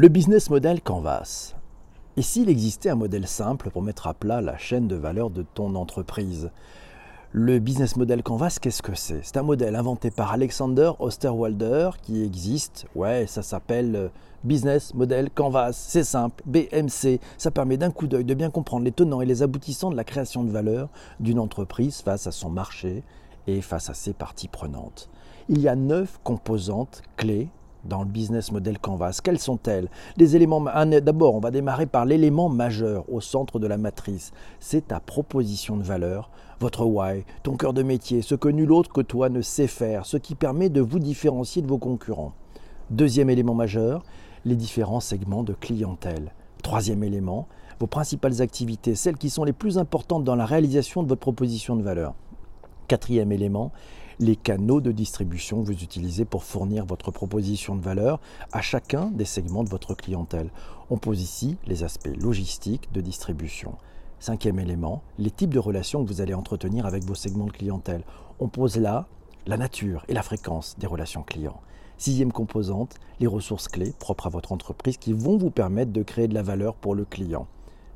Le business model Canvas. Et s'il existait un modèle simple pour mettre à plat la chaîne de valeur de ton entreprise? Le business model Canvas, qu'est-ce que c'est? C'est un modèle inventé par Alexander Osterwalder qui existe. Ouais, ça s'appelle euh, Business Model Canvas. C'est simple, BMC. Ça permet d'un coup d'œil de bien comprendre les tenants et les aboutissants de la création de valeur d'une entreprise face à son marché et face à ses parties prenantes. Il y a neuf composantes clés dans le business model Canvas Quelles sont-elles? Les éléments. D'abord, on va démarrer par l'élément majeur au centre de la matrice. C'est ta proposition de valeur, votre why, ton cœur de métier, ce que nul autre que toi ne sait faire, ce qui permet de vous différencier de vos concurrents. Deuxième élément majeur, les différents segments de clientèle. Troisième élément, vos principales activités, celles qui sont les plus importantes dans la réalisation de votre proposition de valeur. Quatrième élément, les canaux de distribution que vous utilisez pour fournir votre proposition de valeur à chacun des segments de votre clientèle. On pose ici les aspects logistiques de distribution. Cinquième élément, les types de relations que vous allez entretenir avec vos segments de clientèle. On pose là la nature et la fréquence des relations clients. Sixième composante, les ressources clés propres à votre entreprise qui vont vous permettre de créer de la valeur pour le client.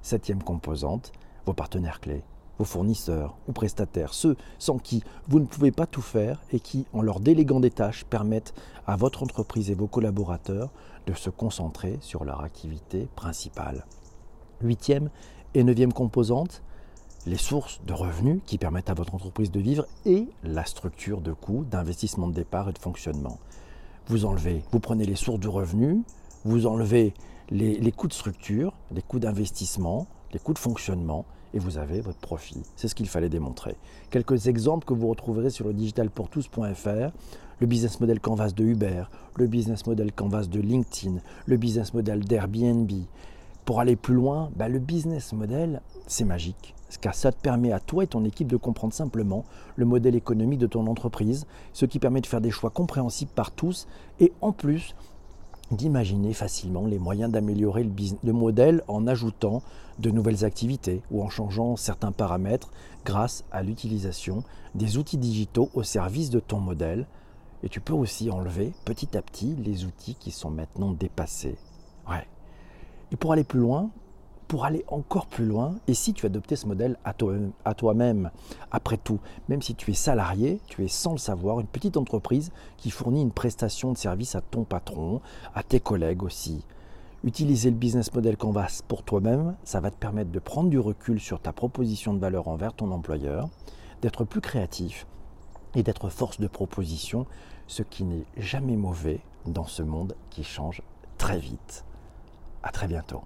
Septième composante, vos partenaires clés vos fournisseurs ou prestataires, ceux sans qui vous ne pouvez pas tout faire et qui, en leur déléguant des tâches, permettent à votre entreprise et vos collaborateurs de se concentrer sur leur activité principale. Huitième et neuvième composante, les sources de revenus qui permettent à votre entreprise de vivre et la structure de coûts, d'investissement de départ et de fonctionnement. Vous enlevez, vous prenez les sources de revenus, vous enlevez les, les coûts de structure, les coûts d'investissement, les coûts de fonctionnement, et vous avez votre profit. C'est ce qu'il fallait démontrer. Quelques exemples que vous retrouverez sur le digitalpourtous.fr le business model Canvas de Uber, le business model Canvas de LinkedIn, le business model d'Airbnb. Pour aller plus loin, bah, le business model, c'est magique. Car ça te permet à toi et ton équipe de comprendre simplement le modèle économique de ton entreprise, ce qui permet de faire des choix compréhensibles par tous et en plus d'imaginer facilement les moyens d'améliorer le, modèle en ajoutant de nouvelles activités ou en changeant certains paramètres grâce à l'utilisation des outils digitaux au service de ton modèle. Et tu peux aussi enlever petit à petit les outils qui sont maintenant dépassés. Ouais. Et pour aller plus loin, pour aller encore plus loin, et si tu adoptais ce modèle à toi-même, après tout, même si tu es salarié, tu es sans le savoir, une petite entreprise qui fournit une prestation de service à ton patron, à tes collègues aussi. Utiliser le business model Canvas pour toi-même, ça va te permettre de prendre du recul sur ta proposition de valeur envers ton employeur, d'être plus créatif et d'être force de proposition, ce qui n'est jamais mauvais dans ce monde qui change très vite. À très bientôt.